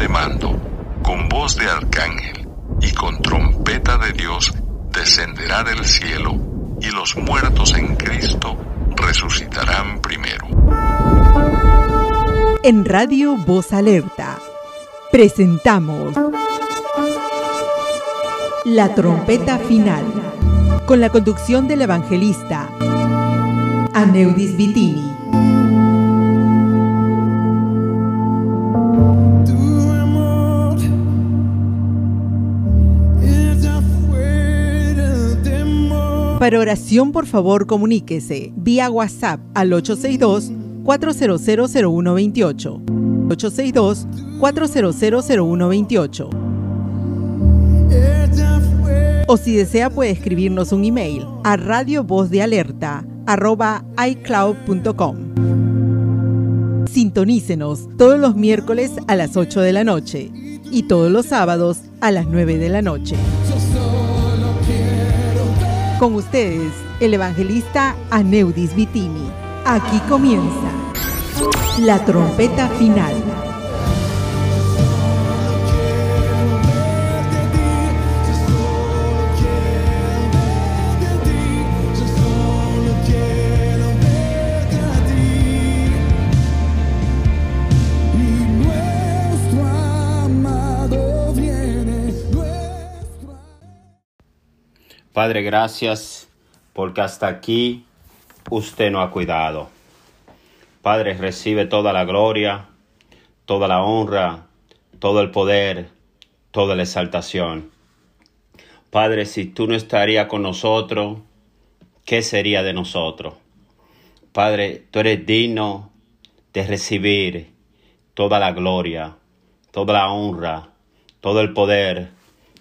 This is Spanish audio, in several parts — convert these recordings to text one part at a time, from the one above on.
de mando, con voz de arcángel y con trompeta de Dios, descenderá del cielo, y los muertos en Cristo resucitarán primero. En Radio Voz Alerta presentamos La trompeta final, con la conducción del evangelista Aneudis Vitini. Para oración, por favor, comuníquese vía WhatsApp al 862-4000128. 862-4000128. O si desea, puede escribirnos un email a radiovozdealerta.icloud.com. Sintonícenos todos los miércoles a las 8 de la noche y todos los sábados a las 9 de la noche. Con ustedes, el evangelista Aneudis Vitini. Aquí comienza la trompeta final. Padre, gracias porque hasta aquí usted no ha cuidado. Padre, recibe toda la gloria, toda la honra, todo el poder, toda la exaltación. Padre, si tú no estarías con nosotros, ¿qué sería de nosotros? Padre, tú eres digno de recibir toda la gloria, toda la honra, todo el poder,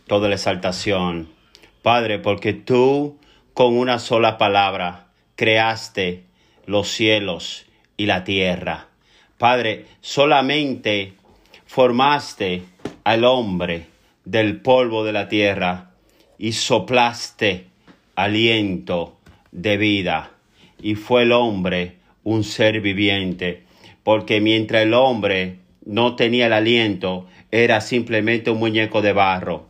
toda la exaltación Padre, porque tú con una sola palabra creaste los cielos y la tierra. Padre, solamente formaste al hombre del polvo de la tierra y soplaste aliento de vida. Y fue el hombre un ser viviente, porque mientras el hombre no tenía el aliento, era simplemente un muñeco de barro.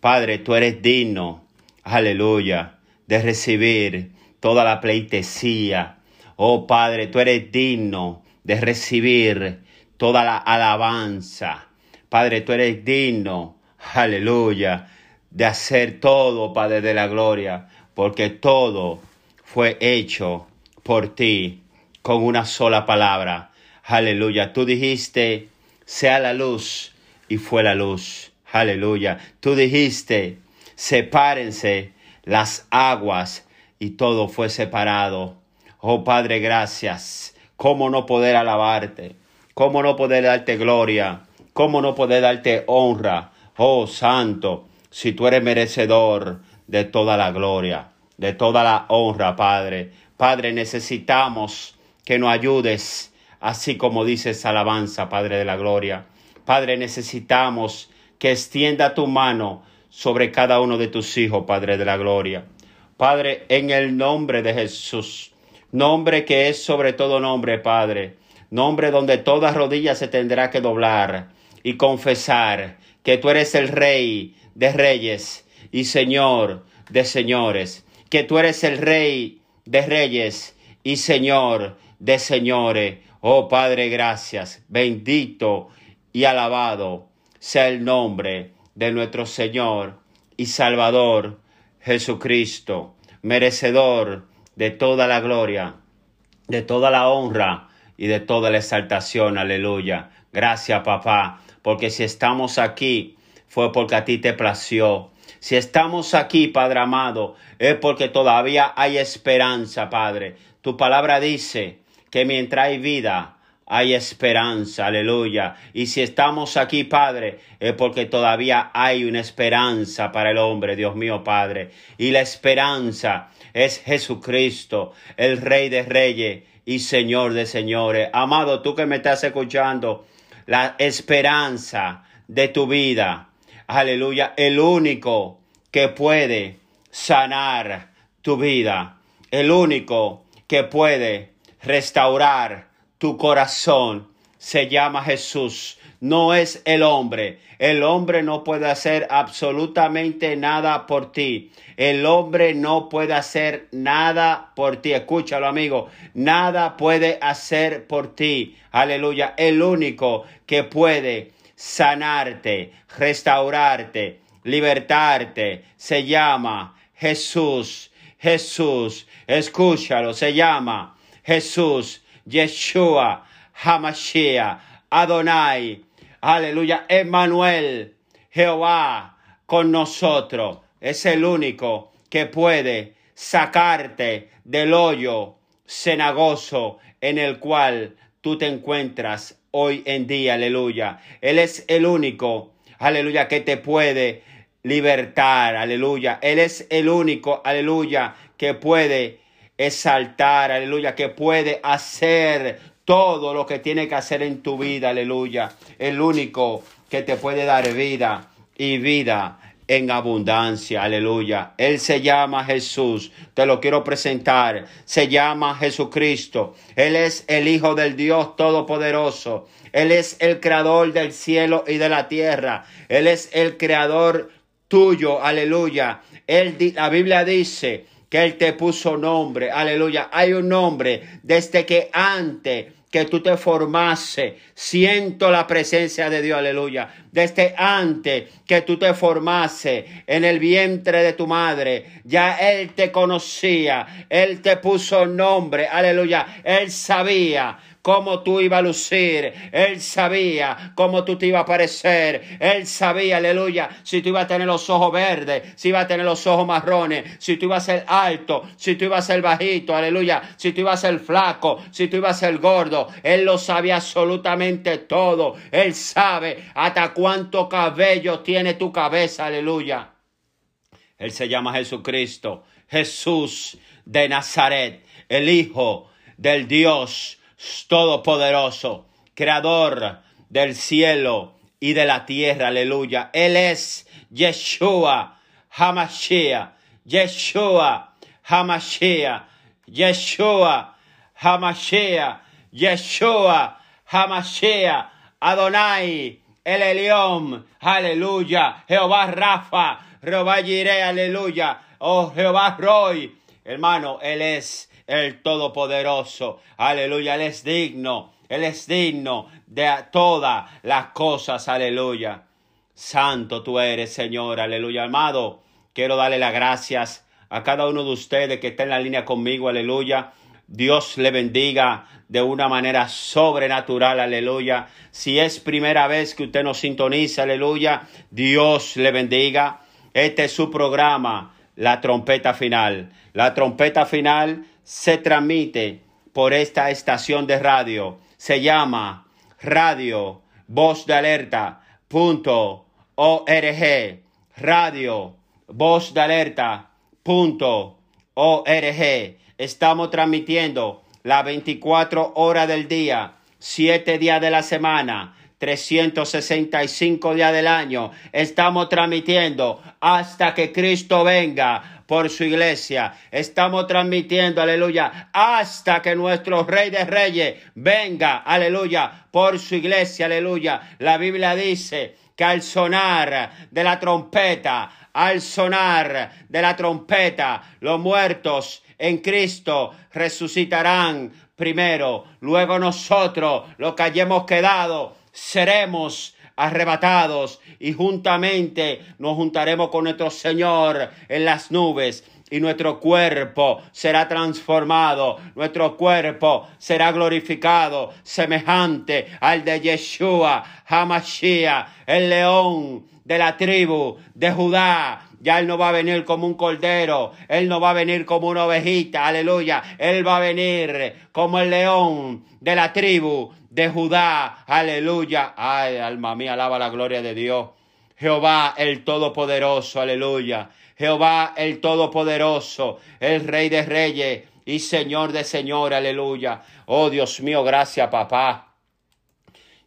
Padre, tú eres digno aleluya, de recibir toda la pleitesía. Oh Padre, tú eres digno de recibir toda la alabanza. Padre, tú eres digno, aleluya, de hacer todo, Padre de la gloria, porque todo fue hecho por ti con una sola palabra. Aleluya. Tú dijiste, sea la luz, y fue la luz. Aleluya. Tú dijiste, sepárense las aguas y todo fue separado. Oh Padre, gracias. ¿Cómo no poder alabarte? ¿Cómo no poder darte gloria? ¿Cómo no poder darte honra? Oh Santo, si tú eres merecedor de toda la gloria, de toda la honra, Padre. Padre, necesitamos que nos ayudes, así como dices alabanza, Padre de la gloria. Padre, necesitamos que extienda tu mano sobre cada uno de tus hijos, Padre de la Gloria. Padre, en el nombre de Jesús, nombre que es sobre todo nombre, Padre, nombre donde toda rodilla se tendrá que doblar y confesar que tú eres el Rey de reyes y Señor de señores, que tú eres el Rey de reyes y Señor de señores. Oh Padre, gracias, bendito y alabado sea el nombre de nuestro Señor y Salvador Jesucristo, merecedor de toda la gloria, de toda la honra y de toda la exaltación. Aleluya. Gracias, papá, porque si estamos aquí fue porque a ti te plació. Si estamos aquí, Padre amado, es porque todavía hay esperanza, Padre. Tu palabra dice que mientras hay vida, hay esperanza, aleluya. Y si estamos aquí, Padre, es porque todavía hay una esperanza para el hombre, Dios mío, Padre. Y la esperanza es Jesucristo, el Rey de Reyes y Señor de Señores. Amado, tú que me estás escuchando, la esperanza de tu vida, aleluya, el único que puede sanar tu vida, el único que puede restaurar tu corazón se llama Jesús. No es el hombre. El hombre no puede hacer absolutamente nada por ti. El hombre no puede hacer nada por ti. Escúchalo, amigo. Nada puede hacer por ti. Aleluya. El único que puede sanarte, restaurarte, libertarte, se llama Jesús. Jesús. Escúchalo. Se llama Jesús. Yeshua. Hamashiach, Adonai, aleluya, Emmanuel, Jehová con nosotros. Es el único que puede sacarte del hoyo cenagoso en el cual tú te encuentras hoy en día, aleluya. Él es el único, aleluya, que te puede libertar, aleluya. Él es el único, aleluya, que puede exaltar, aleluya, que puede hacer todo lo que tiene que hacer en tu vida, aleluya. El único que te puede dar vida y vida en abundancia, aleluya. Él se llama Jesús, te lo quiero presentar. Se llama Jesucristo. Él es el Hijo del Dios Todopoderoso. Él es el creador del cielo y de la tierra. Él es el creador tuyo, aleluya. Él, la Biblia dice que Él te puso nombre, aleluya. Hay un nombre desde que antes que tú te formase. Siento la presencia de Dios, aleluya. Desde antes que tú te formase en el vientre de tu madre, ya Él te conocía, Él te puso nombre, aleluya. Él sabía cómo tú ibas a lucir. Él sabía cómo tú te ibas a parecer. Él sabía, aleluya, si tú ibas a tener los ojos verdes, si ibas a tener los ojos marrones, si tú ibas a ser alto, si tú ibas a ser bajito, aleluya, si tú ibas a ser flaco, si tú ibas a ser gordo. Él lo sabía absolutamente todo. Él sabe hasta cuánto cabello tiene tu cabeza, aleluya. Él se llama Jesucristo, Jesús de Nazaret, el Hijo del Dios todopoderoso, creador del cielo y de la tierra, aleluya. Él es Yeshua Hamashiach, Yeshua Hamashiach, Yeshua Hamashiach, Yeshua Hamashiach, Adonai, el Elión, aleluya. Jehová Rafa, Jehová Jireh, aleluya. Oh Jehová Roy, hermano, Él es el Todopoderoso. Aleluya, Él es digno, Él es digno de todas las cosas. Aleluya. Santo tú eres, Señor. Aleluya, amado. Quiero darle las gracias a cada uno de ustedes que está en la línea conmigo. Aleluya. Dios le bendiga de una manera sobrenatural, aleluya. Si es primera vez que usted nos sintoniza, aleluya, Dios le bendiga. Este es su programa, la trompeta final. La trompeta final se transmite por esta estación de radio. Se llama Radio Voz de Alerta punto org. Radio Voz de Alerta punto org. Estamos transmitiendo las 24 horas del día, 7 días de la semana, 365 días del año. Estamos transmitiendo hasta que Cristo venga por su iglesia. Estamos transmitiendo, aleluya, hasta que nuestro Rey de Reyes venga, aleluya, por su iglesia, aleluya. La Biblia dice que al sonar de la trompeta, al sonar de la trompeta, los muertos en Cristo resucitarán primero, luego nosotros, los que hayamos quedado, seremos arrebatados y juntamente nos juntaremos con nuestro Señor en las nubes y nuestro cuerpo será transformado, nuestro cuerpo será glorificado, semejante al de Yeshua, Hamashiach, el león de la tribu de Judá. Ya Él no va a venir como un cordero, Él no va a venir como una ovejita, aleluya. Él va a venir como el león de la tribu de Judá, aleluya. Ay, alma mía, alaba la gloria de Dios. Jehová el Todopoderoso, aleluya. Jehová el Todopoderoso, el Rey de Reyes y Señor de Señor, aleluya. Oh Dios mío, gracias papá.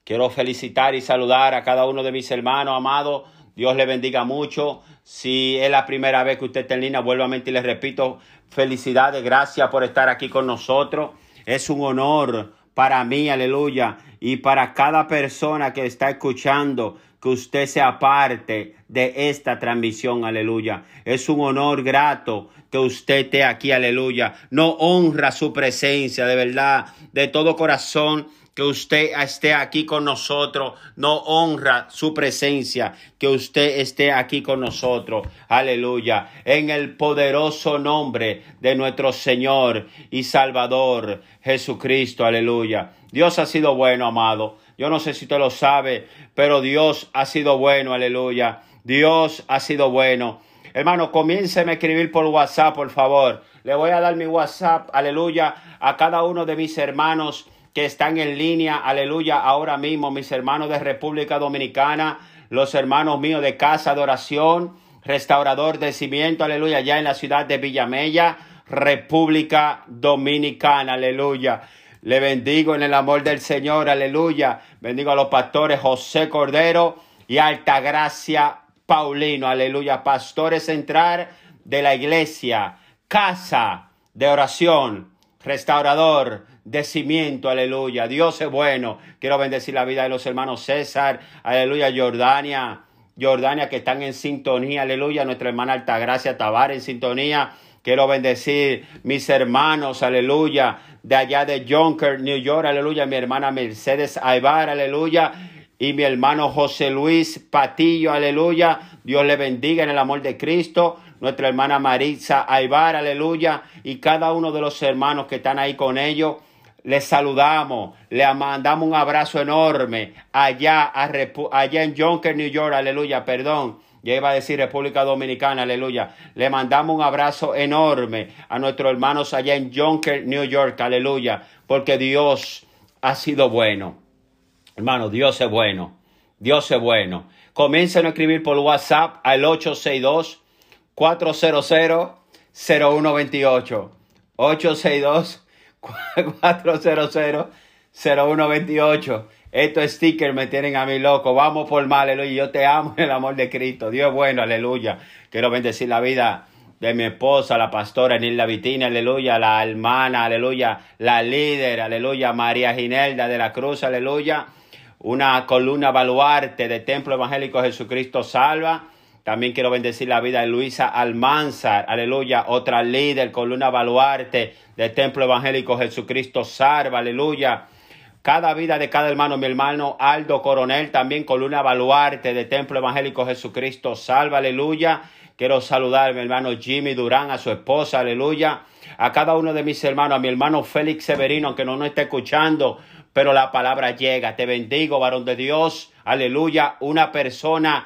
Quiero felicitar y saludar a cada uno de mis hermanos amados. Dios le bendiga mucho. Si es la primera vez que usted está en línea, vuelvamente y les repito, felicidades, gracias por estar aquí con nosotros. Es un honor para mí, aleluya, y para cada persona que está escuchando, que usted sea parte de esta transmisión, aleluya. Es un honor grato que usted esté aquí, aleluya. No honra su presencia, de verdad, de todo corazón que usted esté aquí con nosotros, no honra su presencia, que usted esté aquí con nosotros. Aleluya. En el poderoso nombre de nuestro Señor y Salvador Jesucristo. Aleluya. Dios ha sido bueno, amado. Yo no sé si usted lo sabe, pero Dios ha sido bueno. Aleluya. Dios ha sido bueno. Hermano, comiénceme a escribir por WhatsApp, por favor. Le voy a dar mi WhatsApp, aleluya, a cada uno de mis hermanos están en línea, aleluya, ahora mismo, mis hermanos de República Dominicana, los hermanos míos de Casa de Oración, Restaurador de Cimiento, aleluya, ya en la ciudad de Villamella, República Dominicana, aleluya. Le bendigo en el amor del Señor, aleluya. Bendigo a los pastores José Cordero y Altagracia Paulino, aleluya. Pastores central de la iglesia, casa de oración, restaurador de cimiento, aleluya. Dios es bueno. Quiero bendecir la vida de los hermanos César, aleluya, Jordania, Jordania que están en sintonía, aleluya. Nuestra hermana Altagracia Tabar en sintonía. Quiero bendecir mis hermanos, aleluya, de allá de Jonker, New York, aleluya. Mi hermana Mercedes Aybar, aleluya. Y mi hermano José Luis Patillo, aleluya. Dios le bendiga en el amor de Cristo nuestra hermana Maritza Aybar, aleluya, y cada uno de los hermanos que están ahí con ellos. Les saludamos, le mandamos un abrazo enorme allá, a allá en Jonker, New York, aleluya, perdón. Ya iba a decir República Dominicana, aleluya. Le mandamos un abrazo enorme a nuestros hermanos allá en Jonker, New York, aleluya. Porque Dios ha sido bueno. Hermano, Dios es bueno. Dios es bueno. Comiencen a escribir por WhatsApp al 862 400 0128. 862 400-0128. Estos stickers me tienen a mí loco. Vamos por mal, aleluya. Yo te amo en el amor de Cristo. Dios es bueno, aleluya. Quiero bendecir la vida de mi esposa, la pastora Nilda Vitina, aleluya. La hermana, aleluya. La líder, aleluya. María Ginelda de la Cruz, aleluya. Una columna baluarte de Templo Evangélico Jesucristo Salva también quiero bendecir la vida de Luisa Almanzar, aleluya, otra líder, columna baluarte del Templo Evangélico Jesucristo Salva, aleluya. Cada vida de cada hermano, mi hermano Aldo Coronel, también columna baluarte del Templo Evangélico Jesucristo Salva, aleluya. Quiero saludar a mi hermano Jimmy Durán, a su esposa, aleluya. A cada uno de mis hermanos, a mi hermano Félix Severino, aunque no nos esté escuchando, pero la palabra llega. Te bendigo, varón de Dios, aleluya. Una persona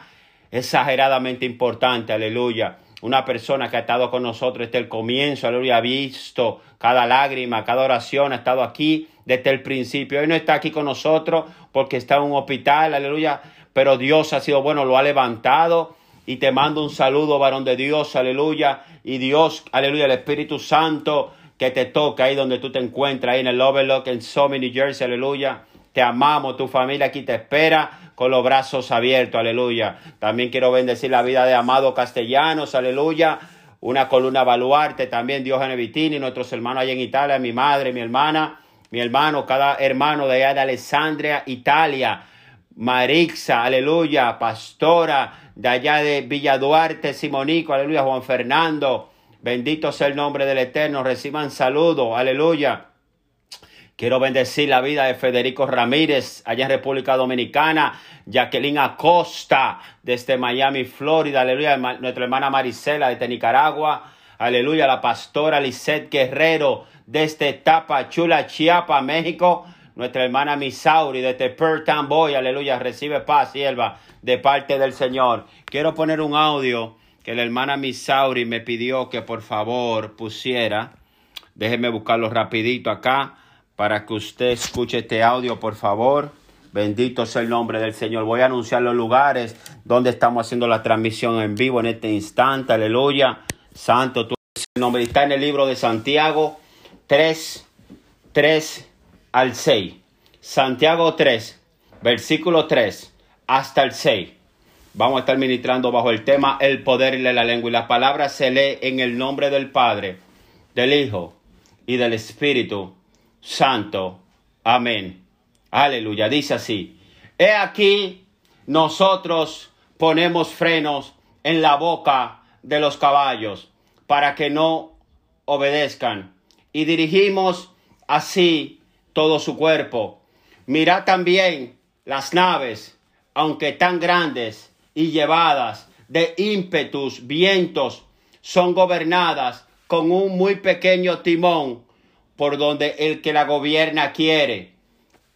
exageradamente importante, aleluya. Una persona que ha estado con nosotros desde el comienzo, aleluya, ha visto cada lágrima, cada oración, ha estado aquí desde el principio. Hoy no está aquí con nosotros porque está en un hospital, aleluya, pero Dios ha sido bueno, lo ha levantado. Y te mando un saludo, varón de Dios, aleluya. Y Dios, aleluya, el Espíritu Santo que te toca ahí donde tú te encuentras, ahí en el Overlook, en Summit, New Jersey, aleluya. Te amamos, tu familia aquí te espera con los brazos abiertos, aleluya. También quiero bendecir la vida de Amado Castellanos, aleluya. Una columna baluarte, también Dios Vitini, nuestros hermanos allá en Italia, mi madre, mi hermana, mi hermano, cada hermano de allá de Alessandria, Italia. Marixa, aleluya, pastora de allá de Villa Duarte, Simonico, aleluya, Juan Fernando, bendito sea el nombre del Eterno, reciban saludo, aleluya. Quiero bendecir la vida de Federico Ramírez allá en República Dominicana, Jacqueline Acosta desde Miami, Florida, aleluya, nuestra hermana Marisela desde Nicaragua, aleluya, la pastora Lisette Guerrero desde Tapachula, Chiapa, México, nuestra hermana Misauri desde Perth Boy, aleluya, recibe paz, sierva, de parte del Señor. Quiero poner un audio que la hermana Misauri me pidió que por favor pusiera. Déjeme buscarlo rapidito acá para que usted escuche este audio, por favor. Bendito sea el nombre del Señor. Voy a anunciar los lugares donde estamos haciendo la transmisión en vivo en este instante. Aleluya. Santo, tu nombre está en el libro de Santiago 3, 3 al 6. Santiago 3, versículo 3 hasta el 6. Vamos a estar ministrando bajo el tema el poder de la lengua. Y la palabra se lee en el nombre del Padre, del Hijo y del Espíritu Santo. Amén. Aleluya. Dice así. He aquí, nosotros ponemos frenos en la boca de los caballos para que no obedezcan y dirigimos así todo su cuerpo. Mirad también las naves, aunque tan grandes y llevadas de ímpetus, vientos, son gobernadas con un muy pequeño timón por donde el que la gobierna quiere.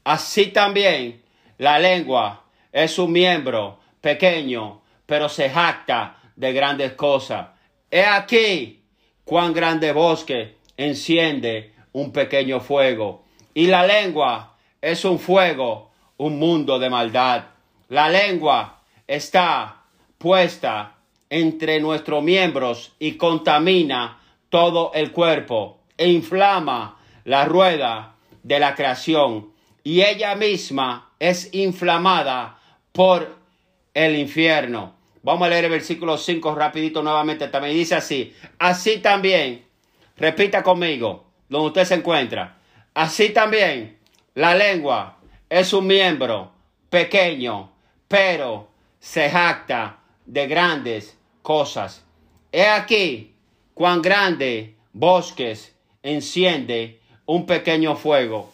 Así también la lengua es un miembro pequeño, pero se jacta de grandes cosas. He aquí cuán grande bosque enciende un pequeño fuego. Y la lengua es un fuego, un mundo de maldad. La lengua está puesta entre nuestros miembros y contamina todo el cuerpo e inflama la rueda de la creación y ella misma es inflamada por el infierno. Vamos a leer el versículo 5 rapidito nuevamente. También dice así. Así también, repita conmigo, donde usted se encuentra. Así también, la lengua es un miembro pequeño, pero se jacta de grandes cosas. He aquí cuán grande bosques enciende un pequeño fuego.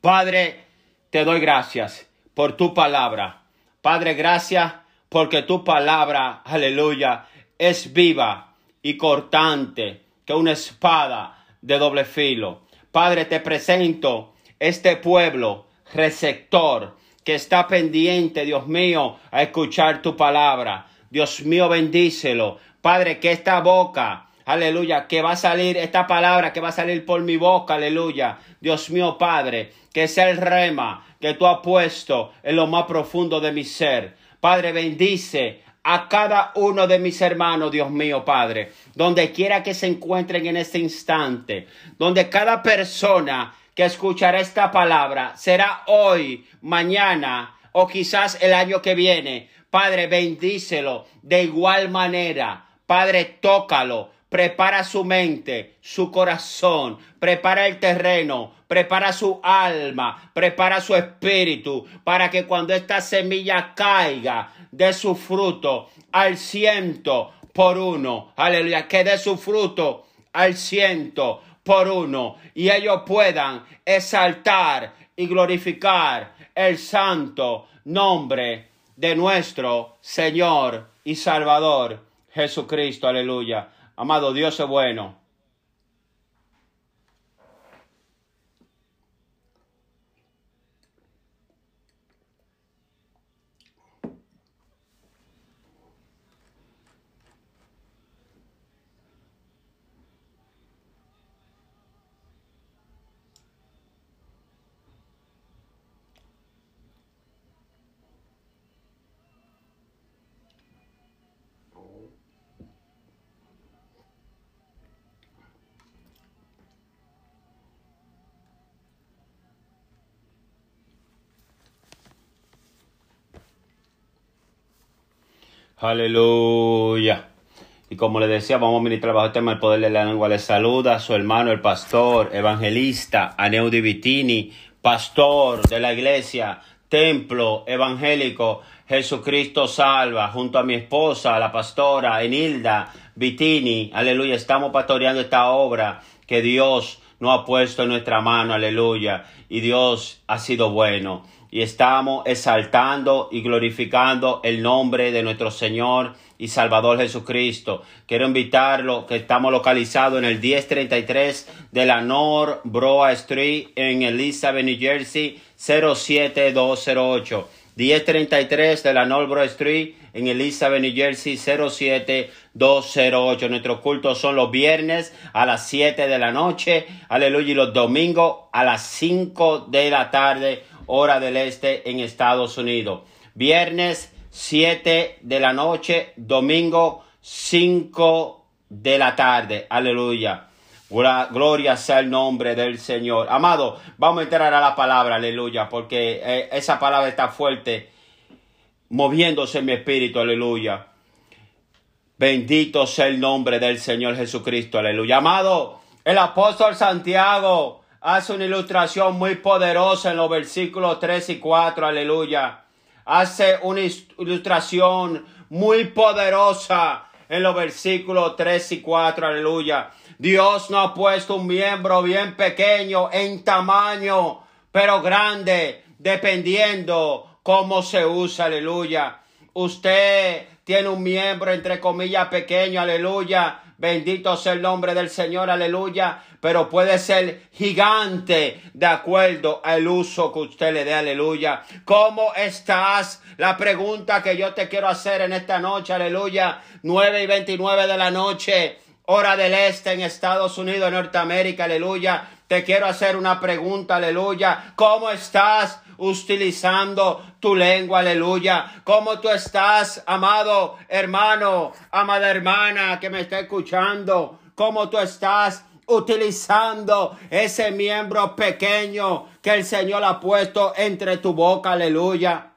Padre, te doy gracias por tu palabra. Padre, gracias porque tu palabra, aleluya, es viva y cortante que una espada de doble filo. Padre, te presento este pueblo receptor que está pendiente, Dios mío, a escuchar tu palabra. Dios mío, bendícelo. Padre, que esta boca, aleluya, que va a salir esta palabra que va a salir por mi boca, aleluya. Dios mío, Padre, que sea el rema que tú has puesto en lo más profundo de mi ser. Padre, bendice a cada uno de mis hermanos, Dios mío, Padre, donde quiera que se encuentren en este instante, donde cada persona que escuchará esta palabra será hoy, mañana o quizás el año que viene. Padre, bendícelo de igual manera. Padre, tócalo, prepara su mente, su corazón, prepara el terreno, prepara su alma, prepara su espíritu, para que cuando esta semilla caiga, dé su fruto al ciento por uno. Aleluya, que dé su fruto al ciento por uno y ellos puedan exaltar y glorificar el santo nombre de nuestro Señor y Salvador Jesucristo. Aleluya. Amado Dios es bueno. Aleluya. Y como le decía, vamos a ministrar bajo el tema del poder de la lengua. Le saluda a su hermano, el pastor, evangelista, Aneudi Vitini, pastor de la iglesia, templo evangélico, Jesucristo salva, junto a mi esposa, la pastora Enilda Vitini. Aleluya. Estamos pastoreando esta obra que Dios nos ha puesto en nuestra mano. Aleluya. Y Dios ha sido bueno y estamos exaltando y glorificando el nombre de nuestro Señor y Salvador Jesucristo. Quiero invitarlo que estamos localizados en el 1033 de la North Broad Street en Elizabeth, New Jersey 07208. 1033 de la North Broad Street en Elizabeth, New Jersey 07208. Nuestros cultos son los viernes a las 7 de la noche, aleluya, y los domingos a las 5 de la tarde hora del este en Estados Unidos. Viernes 7 de la noche, domingo 5 de la tarde. Aleluya. Gloria sea el nombre del Señor. Amado, vamos a entrar a la palabra, aleluya, porque eh, esa palabra está fuerte, moviéndose en mi espíritu, aleluya. Bendito sea el nombre del Señor Jesucristo, aleluya. Amado, el apóstol Santiago hace una ilustración muy poderosa en los versículos 3 y 4, aleluya. Hace una ilustración muy poderosa en los versículos 3 y 4, aleluya. Dios no ha puesto un miembro bien pequeño en tamaño, pero grande, dependiendo cómo se usa, aleluya. Usted tiene un miembro entre comillas pequeño, aleluya, Bendito sea el nombre del Señor, aleluya. Pero puede ser gigante de acuerdo al uso que usted le dé, aleluya. ¿Cómo estás? La pregunta que yo te quiero hacer en esta noche, aleluya. 9 y 29 de la noche, hora del este en Estados Unidos, Norteamérica, aleluya. Te quiero hacer una pregunta, aleluya. ¿Cómo estás? utilizando tu lengua, aleluya. ¿Cómo tú estás, amado hermano, amada hermana que me está escuchando? ¿Cómo tú estás utilizando ese miembro pequeño que el Señor ha puesto entre tu boca, aleluya?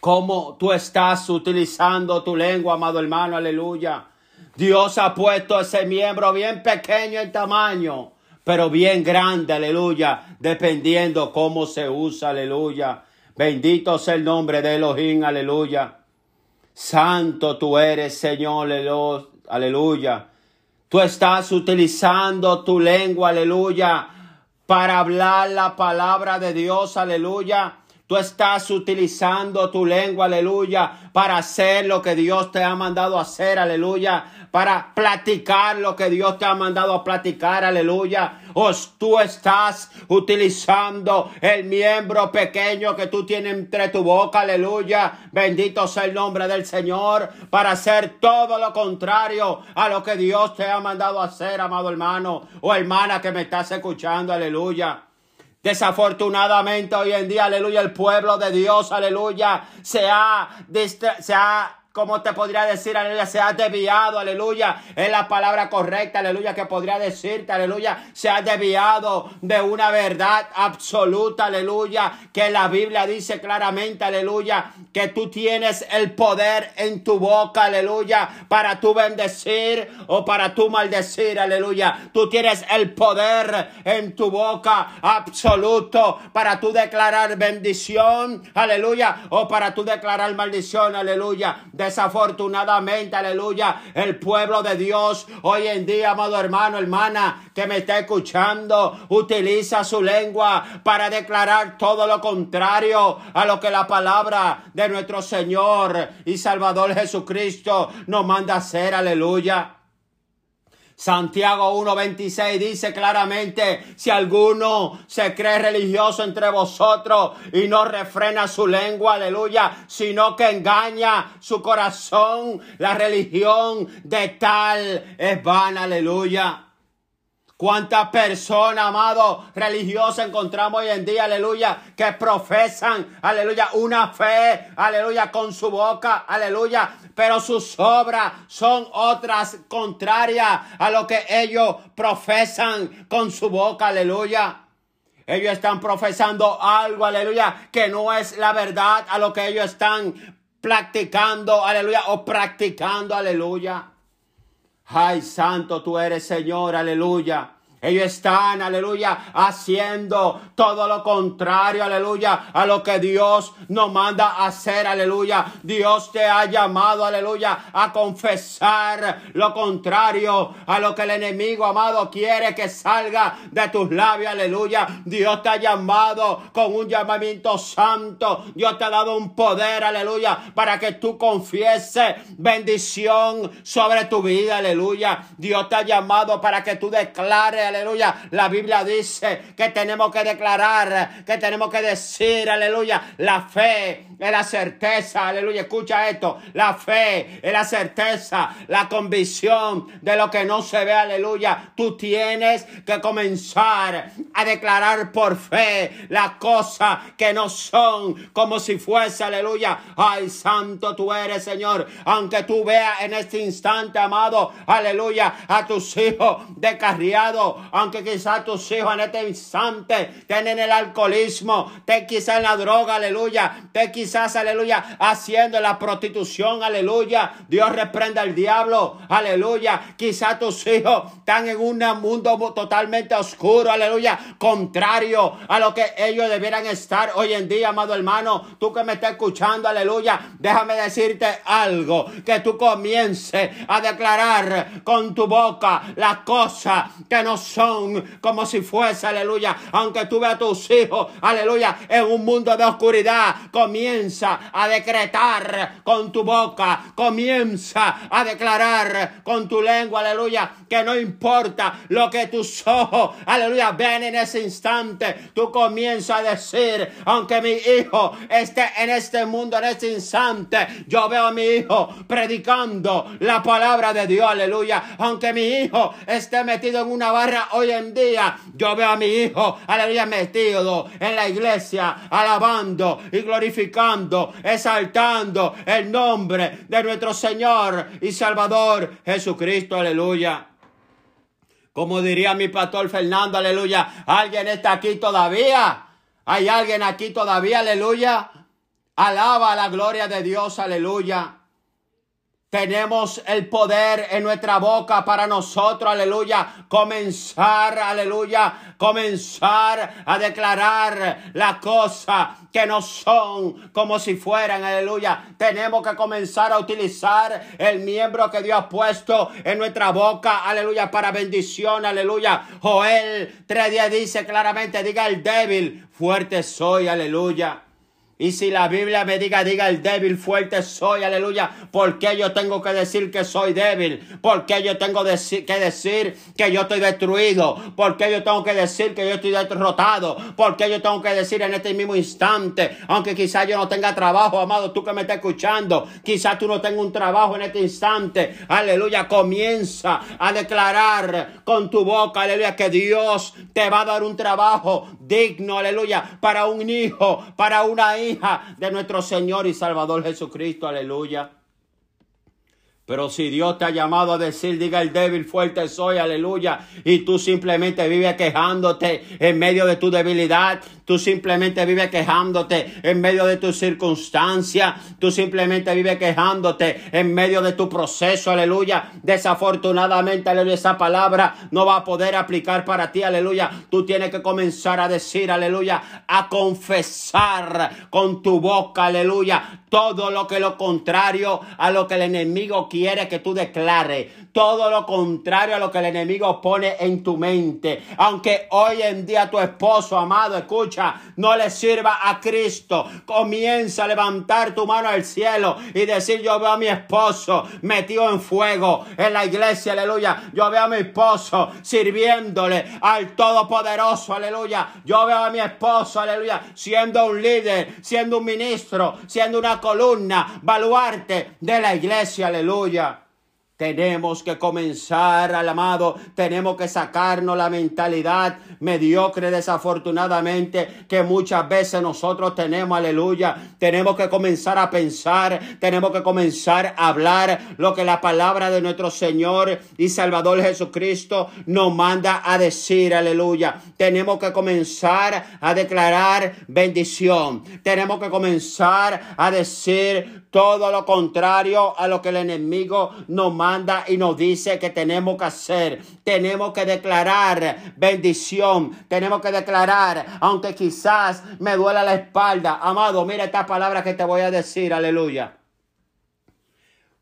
¿Cómo tú estás utilizando tu lengua, amado hermano, aleluya? Dios ha puesto ese miembro bien pequeño en tamaño pero bien grande, aleluya, dependiendo cómo se usa, aleluya. Bendito sea el nombre de Elohim, aleluya. Santo tú eres, Señor, aleluya. Tú estás utilizando tu lengua, aleluya, para hablar la palabra de Dios, aleluya. Tú estás utilizando tu lengua, aleluya, para hacer lo que Dios te ha mandado hacer, aleluya para platicar lo que Dios te ha mandado a platicar, aleluya. O tú estás utilizando el miembro pequeño que tú tienes entre tu boca, aleluya. Bendito sea el nombre del Señor para hacer todo lo contrario a lo que Dios te ha mandado hacer, amado hermano o hermana que me estás escuchando, aleluya. Desafortunadamente hoy en día, aleluya, el pueblo de Dios, aleluya, se ha, se ha como te podría decir, aleluya, se ha desviado, aleluya, es la palabra correcta, aleluya, que podría decirte, aleluya, se ha desviado de una verdad absoluta, aleluya, que la Biblia dice claramente, aleluya, que tú tienes el poder en tu boca, aleluya, para tú bendecir o para tú maldecir, aleluya, tú tienes el poder en tu boca absoluto para tú declarar bendición, aleluya, o para tú declarar maldición, aleluya Desafortunadamente, aleluya, el pueblo de Dios hoy en día, amado hermano, hermana, que me está escuchando, utiliza su lengua para declarar todo lo contrario a lo que la palabra de nuestro Señor y Salvador Jesucristo nos manda hacer, aleluya. Santiago 1.26 dice claramente, si alguno se cree religioso entre vosotros y no refrena su lengua, aleluya, sino que engaña su corazón, la religión de tal es vana, aleluya. Cuántas personas, amado, religiosas encontramos hoy en día, aleluya, que profesan, aleluya, una fe, aleluya, con su boca, aleluya, pero sus obras son otras contrarias a lo que ellos profesan con su boca, aleluya. Ellos están profesando algo, aleluya, que no es la verdad a lo que ellos están practicando, aleluya, o practicando, aleluya. Ay, santo tú eres, Señor, aleluya. Ellos están, aleluya, haciendo todo lo contrario, aleluya, a lo que Dios nos manda hacer, aleluya. Dios te ha llamado, aleluya, a confesar lo contrario a lo que el enemigo, amado, quiere que salga de tus labios, aleluya. Dios te ha llamado con un llamamiento santo. Dios te ha dado un poder, aleluya, para que tú confieses bendición sobre tu vida, aleluya. Dios te ha llamado para que tú declares, aleluya. La Biblia dice que tenemos que declarar, que tenemos que decir, aleluya, la fe la certeza, aleluya. Escucha esto, la fe la certeza, la convicción de lo que no se ve, aleluya. Tú tienes que comenzar a declarar por fe las cosas que no son como si fuese, aleluya. Ay, santo tú eres, Señor. Aunque tú veas en este instante, amado, aleluya, a tus hijos descarriados aunque quizás tus hijos en este instante tienen el alcoholismo, te quizás en la droga, aleluya, te quizás, aleluya, haciendo la prostitución, aleluya. Dios reprenda al diablo, aleluya. Quizás tus hijos están en un mundo totalmente oscuro, aleluya, contrario a lo que ellos debieran estar hoy en día, amado hermano. Tú que me estás escuchando, aleluya, déjame decirte algo, que tú comiences a declarar con tu boca las cosas que no son como si fuese, aleluya, aunque tú veas a tus hijos, aleluya, en un mundo de oscuridad, comienza a decretar con tu boca, comienza a declarar con tu lengua, aleluya, que no importa lo que tus ojos, aleluya, ven en ese instante, tú comienzas a decir, aunque mi hijo esté en este mundo, en este instante, yo veo a mi hijo predicando la palabra de Dios, aleluya, aunque mi hijo esté metido en una barra hoy en día, yo veo a mi hijo, aleluya, metido en la iglesia, alabando y glorificando, exaltando el nombre de nuestro Señor y Salvador Jesucristo, aleluya. Como diría mi pastor Fernando, aleluya, ¿alguien está aquí todavía? ¿Hay alguien aquí todavía, aleluya? Alaba la gloria de Dios, aleluya. Tenemos el poder en nuestra boca para nosotros, aleluya, comenzar, aleluya, comenzar a declarar las cosas que no son como si fueran, aleluya. Tenemos que comenzar a utilizar el miembro que Dios ha puesto en nuestra boca, aleluya, para bendición, aleluya. Joel 3.10 dice claramente, diga el débil, fuerte soy, aleluya. Y si la Biblia me diga, diga el débil, fuerte soy, aleluya. ¿Por qué yo tengo que decir que soy débil? ¿Por qué yo tengo que decir que yo estoy destruido? ¿Por qué yo tengo que decir que yo estoy derrotado? ¿Por qué yo tengo que decir en este mismo instante, aunque quizás yo no tenga trabajo, amado, tú que me estás escuchando, quizás tú no tengas un trabajo en este instante, aleluya, comienza a declarar con tu boca, aleluya, que Dios te va a dar un trabajo digno, aleluya, para un hijo, para una hija de nuestro Señor y Salvador Jesucristo. Aleluya. Pero si Dios te ha llamado a decir, diga el débil, fuerte soy, aleluya, y tú simplemente vives quejándote en medio de tu debilidad, tú simplemente vives quejándote en medio de tu circunstancia, tú simplemente vives quejándote en medio de tu proceso, aleluya. Desafortunadamente, aleluya, esa palabra no va a poder aplicar para ti, aleluya. Tú tienes que comenzar a decir, aleluya, a confesar con tu boca, aleluya, todo lo que lo contrario a lo que el enemigo quiere que tú declares. Todo lo contrario a lo que el enemigo pone en tu mente. Aunque hoy en día tu esposo, amado, escucha, no le sirva a Cristo. Comienza a levantar tu mano al cielo y decir, yo veo a mi esposo metido en fuego en la iglesia, aleluya. Yo veo a mi esposo sirviéndole al Todopoderoso, aleluya. Yo veo a mi esposo, aleluya, siendo un líder, siendo un ministro, siendo una columna, baluarte de la iglesia, aleluya. Tenemos que comenzar, al amado, tenemos que sacarnos la mentalidad mediocre desafortunadamente que muchas veces nosotros tenemos, aleluya. Tenemos que comenzar a pensar, tenemos que comenzar a hablar lo que la palabra de nuestro Señor y Salvador Jesucristo nos manda a decir, aleluya. Tenemos que comenzar a declarar bendición. Tenemos que comenzar a decir todo lo contrario a lo que el enemigo nos manda y nos dice que tenemos que hacer. Tenemos que declarar bendición. Tenemos que declarar, aunque quizás me duela la espalda. Amado, mira esta palabra que te voy a decir. Aleluya.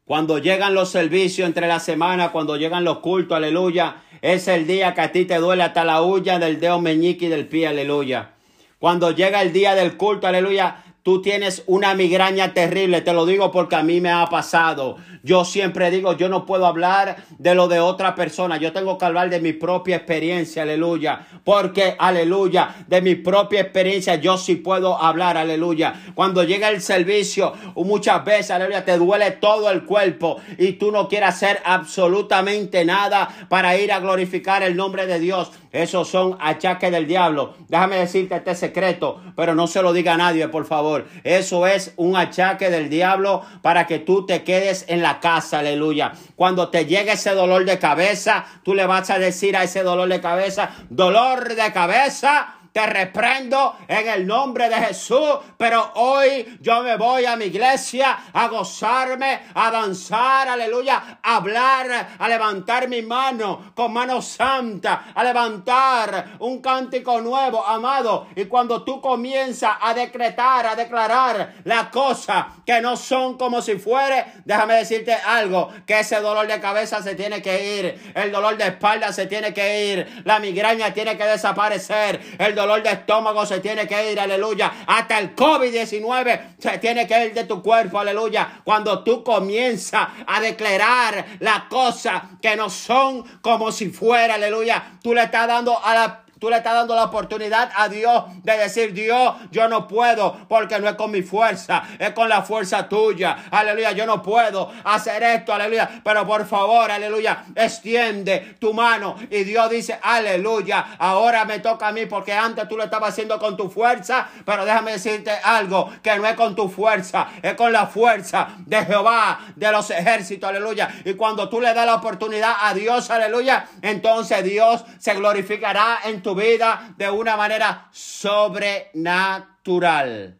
Cuando llegan los servicios entre la semana, cuando llegan los cultos, aleluya, es el día que a ti te duele hasta la huya del dedo meñique y del pie, aleluya. Cuando llega el día del culto, aleluya, Tú tienes una migraña terrible, te lo digo porque a mí me ha pasado. Yo siempre digo, yo no puedo hablar de lo de otra persona, yo tengo que hablar de mi propia experiencia, aleluya. Porque, aleluya, de mi propia experiencia yo sí puedo hablar, aleluya. Cuando llega el servicio, muchas veces, aleluya, te duele todo el cuerpo y tú no quieres hacer absolutamente nada para ir a glorificar el nombre de Dios. Esos son achaques del diablo. Déjame decirte este secreto, pero no se lo diga a nadie, por favor. Eso es un achaque del diablo para que tú te quedes en la casa, aleluya. Cuando te llegue ese dolor de cabeza, tú le vas a decir a ese dolor de cabeza, dolor de cabeza, te reprendo en el nombre de Jesús, pero hoy yo me voy a mi iglesia a gozarme, a danzar, aleluya, a hablar, a levantar mi mano con mano santa, a levantar un cántico nuevo, amado. Y cuando tú comienzas a decretar, a declarar las cosas que no son como si fuere, déjame decirte algo, que ese dolor de cabeza se tiene que ir, el dolor de espalda se tiene que ir, la migraña tiene que desaparecer, el dolor de estómago se tiene que ir, aleluya. Hasta el COVID-19 se tiene que ir de tu cuerpo, aleluya. Cuando tú comienzas a declarar las cosas que no son como si fuera, aleluya. Tú le estás dando a la Tú le estás dando la oportunidad a Dios de decir, Dios, yo no puedo porque no es con mi fuerza, es con la fuerza tuya. Aleluya, yo no puedo hacer esto, aleluya. Pero por favor, aleluya, extiende tu mano. Y Dios dice, aleluya, ahora me toca a mí porque antes tú lo estabas haciendo con tu fuerza. Pero déjame decirte algo, que no es con tu fuerza, es con la fuerza de Jehová, de los ejércitos, aleluya. Y cuando tú le das la oportunidad a Dios, aleluya, entonces Dios se glorificará en tu vida de una manera sobrenatural.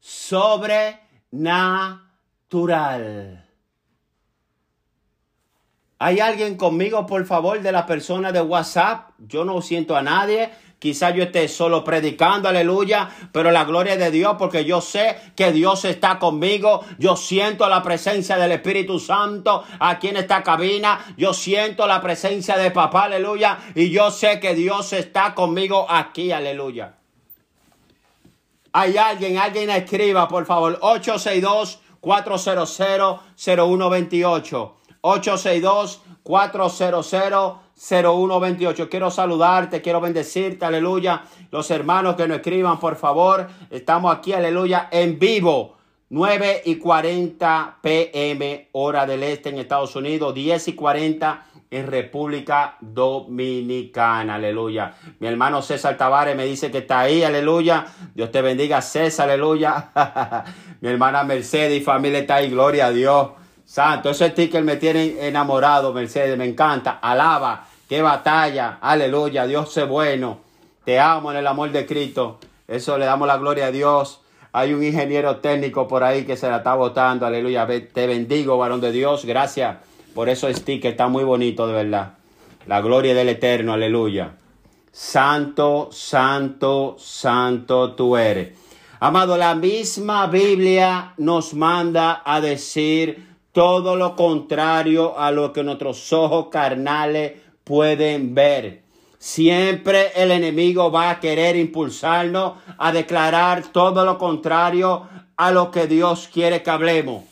Sobrenatural. ¿Hay alguien conmigo, por favor, de la persona de WhatsApp? Yo no siento a nadie. Quizás yo esté solo predicando, aleluya, pero la gloria de Dios, porque yo sé que Dios está conmigo. Yo siento la presencia del Espíritu Santo aquí en esta cabina. Yo siento la presencia de papá, aleluya. Y yo sé que Dios está conmigo aquí, aleluya. Hay alguien, alguien escriba, por favor, 862 400 0128. 862 400 0128. Quiero saludarte, quiero bendecirte, aleluya. Los hermanos que nos escriban, por favor. Estamos aquí, aleluya, en vivo. 9 y 40 pm, hora del este en Estados Unidos, 10 y 40 en República Dominicana, aleluya. Mi hermano César Tavares me dice que está ahí, aleluya. Dios te bendiga, César, aleluya. Mi hermana Mercedes y familia está ahí, gloria a Dios. Santo, ese sticker me tiene enamorado, Mercedes, me encanta. Alaba, qué batalla, aleluya, Dios es bueno. Te amo en el amor de Cristo. Eso le damos la gloria a Dios. Hay un ingeniero técnico por ahí que se la está votando, aleluya. Te bendigo, varón de Dios. Gracias por esos stickers, está muy bonito, de verdad. La gloria del Eterno, aleluya. Santo, santo, santo tú eres. Amado, la misma Biblia nos manda a decir todo lo contrario a lo que nuestros ojos carnales pueden ver. Siempre el enemigo va a querer impulsarnos a declarar todo lo contrario a lo que Dios quiere que hablemos.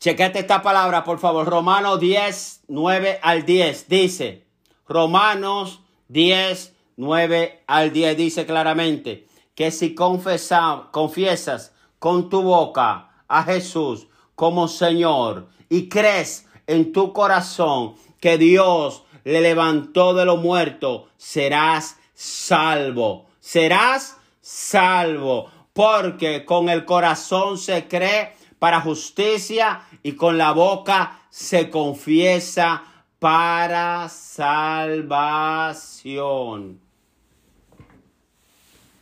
Chequete esta palabra, por favor. Romanos 10, 9 al 10 dice. Romanos 10, 9 al 10 dice claramente que si confiesas con tu boca a Jesús como Señor y crees en tu corazón que Dios le levantó de los muertos, serás salvo. Serás salvo. Porque con el corazón se cree para justicia y con la boca se confiesa para salvación.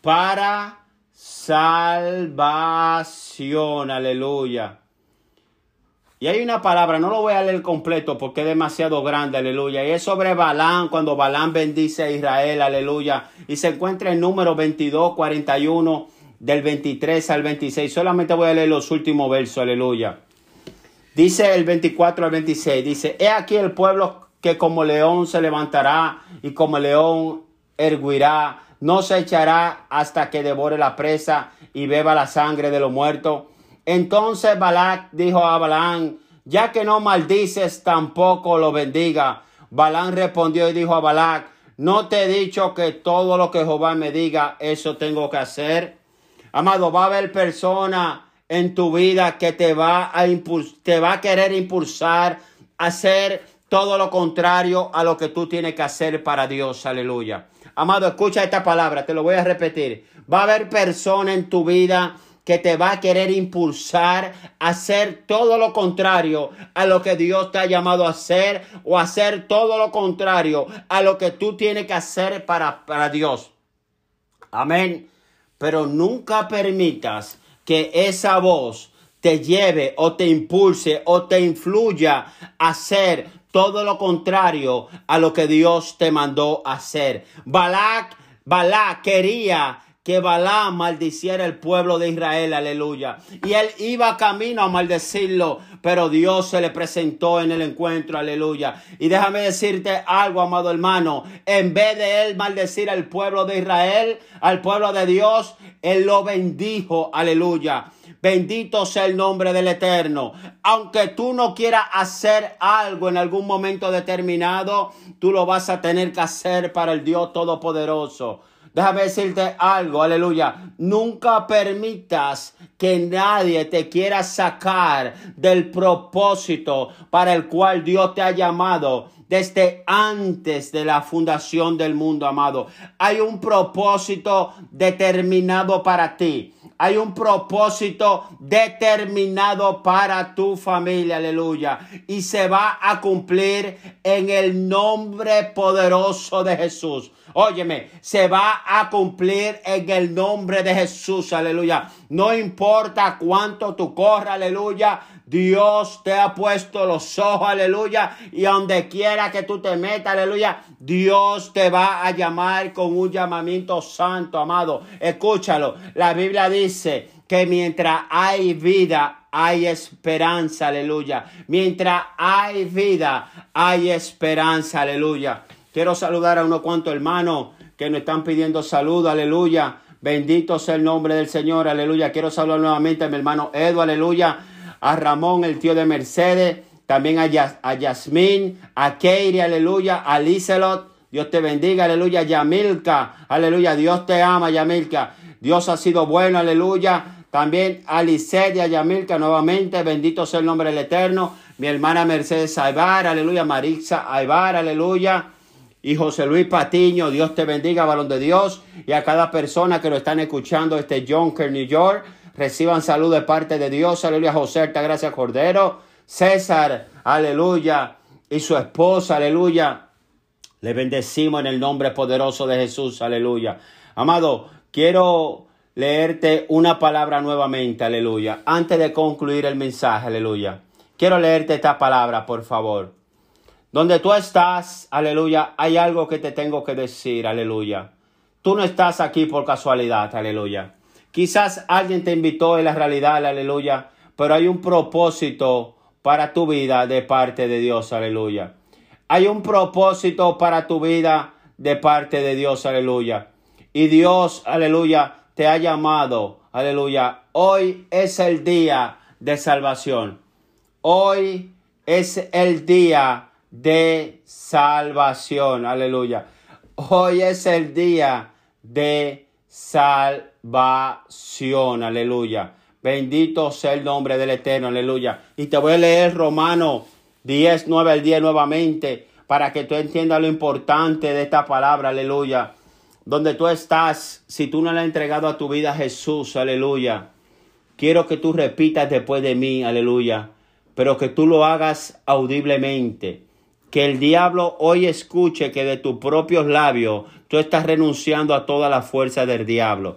Para salvación. Aleluya. Y hay una palabra, no lo voy a leer completo porque es demasiado grande, aleluya. Y es sobre Balán, cuando Balán bendice a Israel, aleluya. Y se encuentra en número 22, 41, del 23 al 26. Solamente voy a leer los últimos versos, aleluya. Dice el 24 al 26, dice, he aquí el pueblo que como león se levantará y como león erguirá, no se echará hasta que devore la presa y beba la sangre de los muertos entonces Balac dijo a Balán, ya que no maldices, tampoco lo bendiga. Balán respondió y dijo a Balac, no te he dicho que todo lo que Jehová me diga, eso tengo que hacer. Amado, va a haber persona en tu vida que te va a te va a querer impulsar a hacer todo lo contrario a lo que tú tienes que hacer para Dios. Aleluya. Amado, escucha esta palabra, te lo voy a repetir. Va a haber personas en tu vida que te va a querer impulsar a hacer todo lo contrario a lo que Dios te ha llamado a hacer o hacer todo lo contrario a lo que tú tienes que hacer para, para Dios. Amén. Pero nunca permitas que esa voz te lleve o te impulse o te influya a hacer todo lo contrario a lo que Dios te mandó hacer. Balak, Balak quería que Balaam maldiciera el pueblo de Israel, aleluya. Y él iba camino a maldecirlo, pero Dios se le presentó en el encuentro, aleluya. Y déjame decirte algo, amado hermano, en vez de él maldecir al pueblo de Israel, al pueblo de Dios, él lo bendijo, aleluya. Bendito sea el nombre del Eterno. Aunque tú no quieras hacer algo en algún momento determinado, tú lo vas a tener que hacer para el Dios Todopoderoso. Déjame decirte algo, aleluya. Nunca permitas que nadie te quiera sacar del propósito para el cual Dios te ha llamado desde antes de la fundación del mundo, amado. Hay un propósito determinado para ti. Hay un propósito determinado para tu familia, aleluya. Y se va a cumplir en el nombre poderoso de Jesús. Óyeme, se va a cumplir en el nombre de Jesús, aleluya. No importa cuánto tú corras, aleluya. Dios te ha puesto los ojos, aleluya. Y donde quiera que tú te metas, aleluya, Dios te va a llamar con un llamamiento santo, amado. Escúchalo. La Biblia dice que mientras hay vida, hay esperanza, aleluya. Mientras hay vida, hay esperanza, aleluya. Quiero saludar a unos cuantos hermanos que nos están pidiendo salud, aleluya. Bendito sea el nombre del Señor, aleluya. Quiero saludar nuevamente a mi hermano Edu, aleluya. A Ramón, el tío de Mercedes. También a, Yasmín, a Keiri, aleluya. A Liselot. Dios te bendiga, aleluya. Yamilka, aleluya. Dios te ama, Yamilka. Dios ha sido bueno, aleluya. También a Lisset y a Yamilka nuevamente. Bendito sea el nombre del Eterno. Mi hermana Mercedes Aybar, aleluya. Marixa Aybar, aleluya y José Luis Patiño. Dios te bendiga, balón de Dios. Y a cada persona que lo están escuchando, este Jonker, New York, reciban salud de parte de Dios. Aleluya, José, gracias, Cordero. César, aleluya. Y su esposa, aleluya. Le bendecimos en el nombre poderoso de Jesús, aleluya. Amado, quiero leerte una palabra nuevamente, aleluya. Antes de concluir el mensaje, aleluya. Quiero leerte esta palabra, por favor. Donde tú estás, aleluya, hay algo que te tengo que decir, aleluya. Tú no estás aquí por casualidad, aleluya. Quizás alguien te invitó en la realidad, aleluya, pero hay un propósito para tu vida de parte de Dios, aleluya. Hay un propósito para tu vida de parte de Dios, aleluya. Y Dios, aleluya, te ha llamado, aleluya. Hoy es el día de salvación. Hoy es el día de salvación. Aleluya. Hoy es el día de salvación. Aleluya. Bendito sea el nombre del Eterno. Aleluya. Y te voy a leer Romano 10, 9 al 10 nuevamente para que tú entiendas lo importante de esta palabra. Aleluya. Donde tú estás, si tú no le has entregado a tu vida a Jesús. Aleluya. Quiero que tú repitas después de mí. Aleluya. Pero que tú lo hagas audiblemente que el diablo hoy escuche que de tus propios labios tú estás renunciando a toda la fuerza del diablo.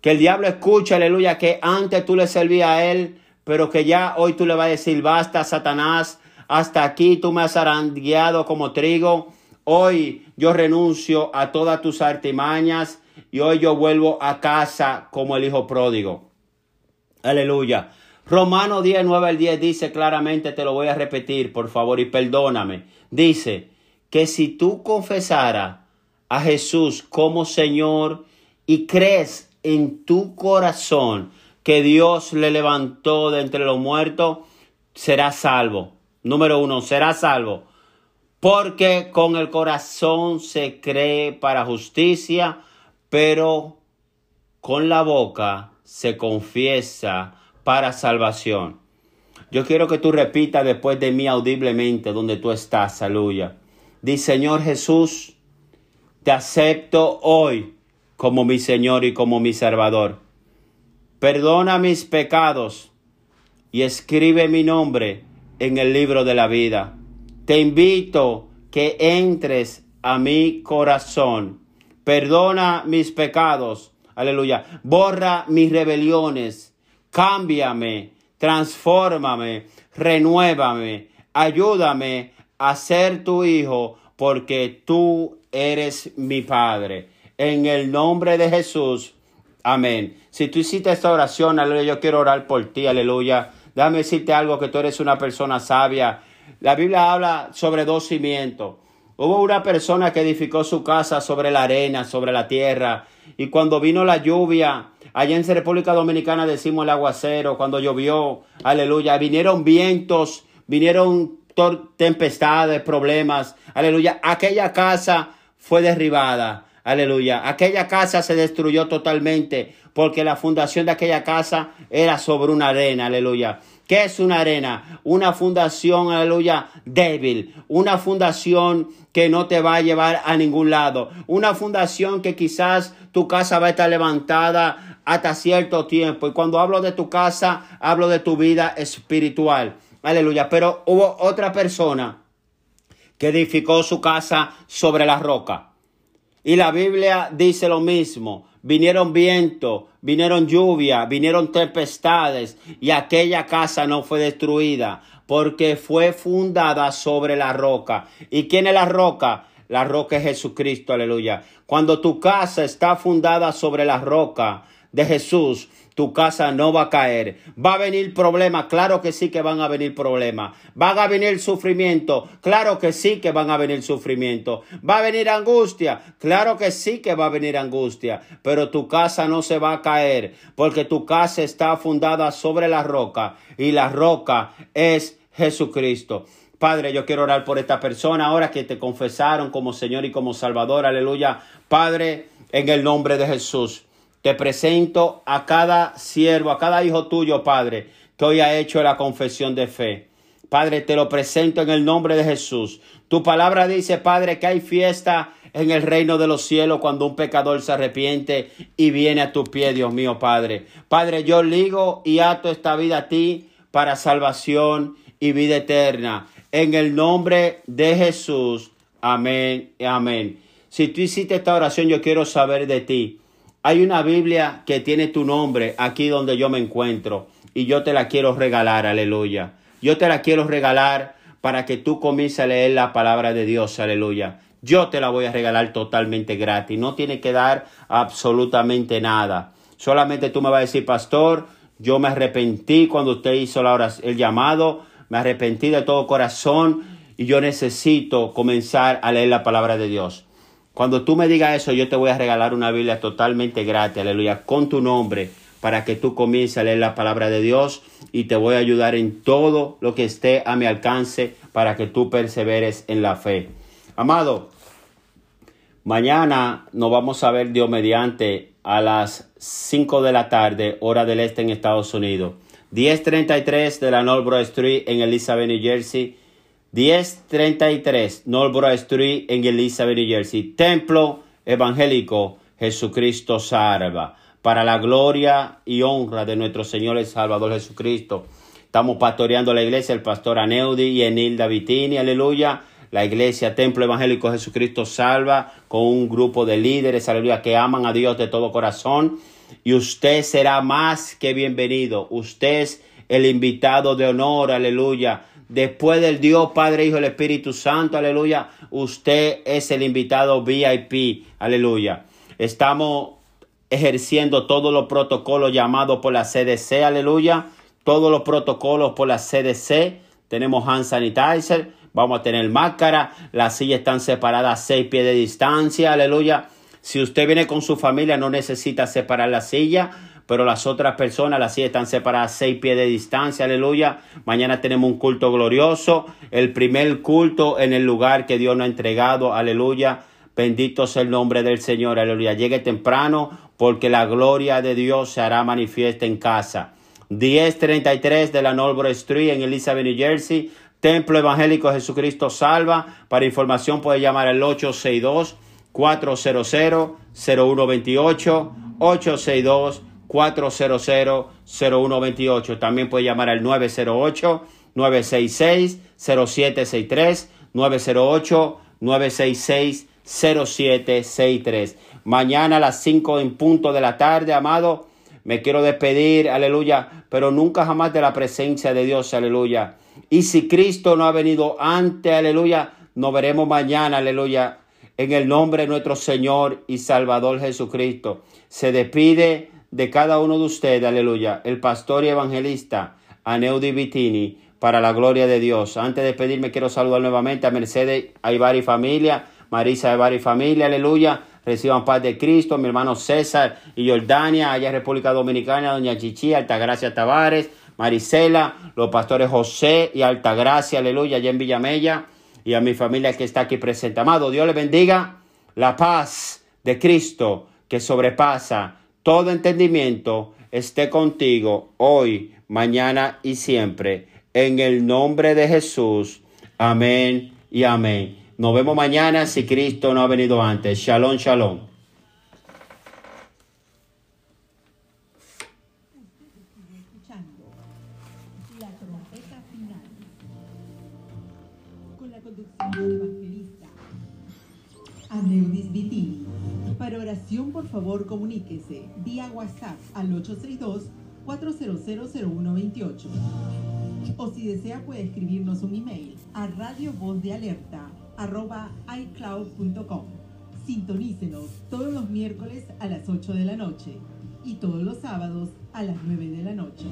Que el diablo escuche, aleluya, que antes tú le servías a él, pero que ya hoy tú le vas a decir, basta, Satanás, hasta aquí tú me has arangueado como trigo. Hoy yo renuncio a todas tus artimañas y hoy yo vuelvo a casa como el hijo pródigo. Aleluya. Romano 10, 9 al 10 dice claramente, te lo voy a repetir, por favor, y perdóname. Dice que si tú confesaras a Jesús como Señor y crees en tu corazón que Dios le levantó de entre los muertos, serás salvo. Número uno, serás salvo. Porque con el corazón se cree para justicia, pero con la boca se confiesa para salvación. Yo quiero que tú repitas después de mí audiblemente donde tú estás, aleluya. Di, Señor Jesús, Te acepto hoy como mi Señor y como mi Salvador. Perdona mis pecados y escribe mi nombre en el libro de la vida. Te invito que entres a mi corazón. Perdona mis pecados. Aleluya. Borra mis rebeliones. Cámbiame. Transfórmame. Renuévame. Ayúdame a ser tu hijo porque tú eres mi Padre. En el nombre de Jesús. Amén. Si tú hiciste esta oración, aleluya, yo quiero orar por ti, aleluya. Déjame decirte algo, que tú eres una persona sabia. La Biblia habla sobre dos cimientos. Hubo una persona que edificó su casa sobre la arena, sobre la tierra, y cuando vino la lluvia, allá en República Dominicana decimos el aguacero, cuando llovió, aleluya, vinieron vientos, vinieron tempestades, problemas, aleluya, aquella casa fue derribada. Aleluya. Aquella casa se destruyó totalmente porque la fundación de aquella casa era sobre una arena. Aleluya. ¿Qué es una arena? Una fundación, aleluya, débil. Una fundación que no te va a llevar a ningún lado. Una fundación que quizás tu casa va a estar levantada hasta cierto tiempo. Y cuando hablo de tu casa, hablo de tu vida espiritual. Aleluya. Pero hubo otra persona que edificó su casa sobre la roca. Y la Biblia dice lo mismo. Vinieron viento, vinieron lluvia, vinieron tempestades y aquella casa no fue destruida porque fue fundada sobre la roca. ¿Y quién es la roca? La roca es Jesucristo, aleluya. Cuando tu casa está fundada sobre la roca de Jesús, tu casa no va a caer. Va a venir problemas, claro que sí que van a venir problemas. Van a venir sufrimiento, claro que sí que van a venir sufrimiento. Va a venir angustia, claro que sí que va a venir angustia. Pero tu casa no se va a caer, porque tu casa está fundada sobre la roca y la roca es Jesucristo. Padre, yo quiero orar por esta persona ahora que te confesaron como Señor y como Salvador. Aleluya. Padre, en el nombre de Jesús. Te presento a cada siervo, a cada hijo tuyo, Padre, que hoy ha hecho la confesión de fe. Padre, te lo presento en el nombre de Jesús. Tu palabra dice, Padre, que hay fiesta en el reino de los cielos cuando un pecador se arrepiente y viene a tu pie, Dios mío, Padre. Padre, yo ligo y ato esta vida a ti para salvación y vida eterna. En el nombre de Jesús. Amén. Amén. Si tú hiciste esta oración, yo quiero saber de ti. Hay una Biblia que tiene tu nombre aquí donde yo me encuentro y yo te la quiero regalar, aleluya. Yo te la quiero regalar para que tú comiences a leer la palabra de Dios, aleluya. Yo te la voy a regalar totalmente gratis, no tiene que dar absolutamente nada. Solamente tú me vas a decir, pastor, yo me arrepentí cuando usted hizo la el llamado, me arrepentí de todo corazón y yo necesito comenzar a leer la palabra de Dios. Cuando tú me digas eso, yo te voy a regalar una Biblia totalmente gratis, aleluya, con tu nombre, para que tú comiences a leer la palabra de Dios y te voy a ayudar en todo lo que esté a mi alcance para que tú perseveres en la fe. Amado, mañana nos vamos a ver Dios mediante a las 5 de la tarde, hora del este en Estados Unidos. 1033 de la Northbrook Street en Elizabeth, New Jersey. 1033 Northborough Street en Elizabeth, New Jersey. Templo Evangélico Jesucristo Salva. Para la gloria y honra de nuestro Señor y Salvador Jesucristo. Estamos pastoreando la iglesia, el pastor Aneudi y Enilda Vitini, aleluya. La iglesia Templo Evangélico Jesucristo Salva, con un grupo de líderes, aleluya, que aman a Dios de todo corazón. Y usted será más que bienvenido. Usted es el invitado de honor, aleluya Después del Dios, Padre, Hijo el Espíritu Santo, aleluya, usted es el invitado VIP, aleluya. Estamos ejerciendo todos los protocolos llamados por la CDC, aleluya. Todos los protocolos por la CDC. Tenemos hand sanitizer, vamos a tener máscara, las sillas están separadas a seis pies de distancia, aleluya. Si usted viene con su familia, no necesita separar la silla pero las otras personas, las sillas están separadas seis pies de distancia, aleluya. Mañana tenemos un culto glorioso, el primer culto en el lugar que Dios nos ha entregado, aleluya. Bendito sea el nombre del Señor, aleluya. Llegue temprano porque la gloria de Dios se hará manifiesta en casa. 1033 de la Northborough Street en Elizabeth, New Jersey. Templo Evangélico Jesucristo Salva. Para información puede llamar al 862 400-0128, 862-400-0128. También puede llamar al 908-966-0763, 908-966-0763. Mañana a las 5 en punto de la tarde, amado, me quiero despedir, aleluya, pero nunca jamás de la presencia de Dios, aleluya. Y si Cristo no ha venido antes, aleluya, nos veremos mañana, aleluya, en el nombre de nuestro Señor y Salvador Jesucristo. Se despide de cada uno de ustedes, aleluya, el pastor y evangelista Aneudi Vitini, para la gloria de Dios. Antes de despedirme, quiero saludar nuevamente a Mercedes Aybar y familia, Marisa Aybar y familia, aleluya reciban paz de Cristo, mi hermano César y Jordania, allá en República Dominicana, doña Chichi, Altagracia Tavares, Marisela, los pastores José y Altagracia, aleluya, allá en Villamella, y a mi familia que está aquí presente. Amado, Dios le bendiga la paz de Cristo que sobrepasa todo entendimiento, esté contigo hoy, mañana y siempre. En el nombre de Jesús. Amén y amén. Nos vemos mañana si Cristo no ha venido antes. Shalom, shalom. Vía WhatsApp al 862-4000128. O si desea, puede escribirnos un email a Radio Voz de Alerta arroba iCloud.com. Sintonícenos todos los miércoles a las 8 de la noche y todos los sábados a las 9 de la noche.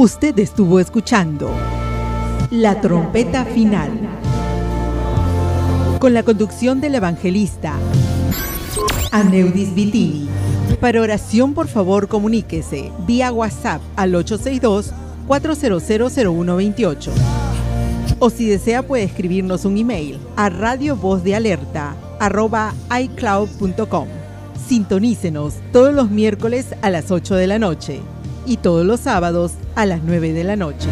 Usted estuvo escuchando La Trompeta Final con la conducción del evangelista Aneudis Vitini. Para oración, por favor, comuníquese vía WhatsApp al 862-4000128. O si desea, puede escribirnos un email a Radio iCloud.com. Sintonícenos todos los miércoles a las 8 de la noche y todos los sábados a las 9 de la noche.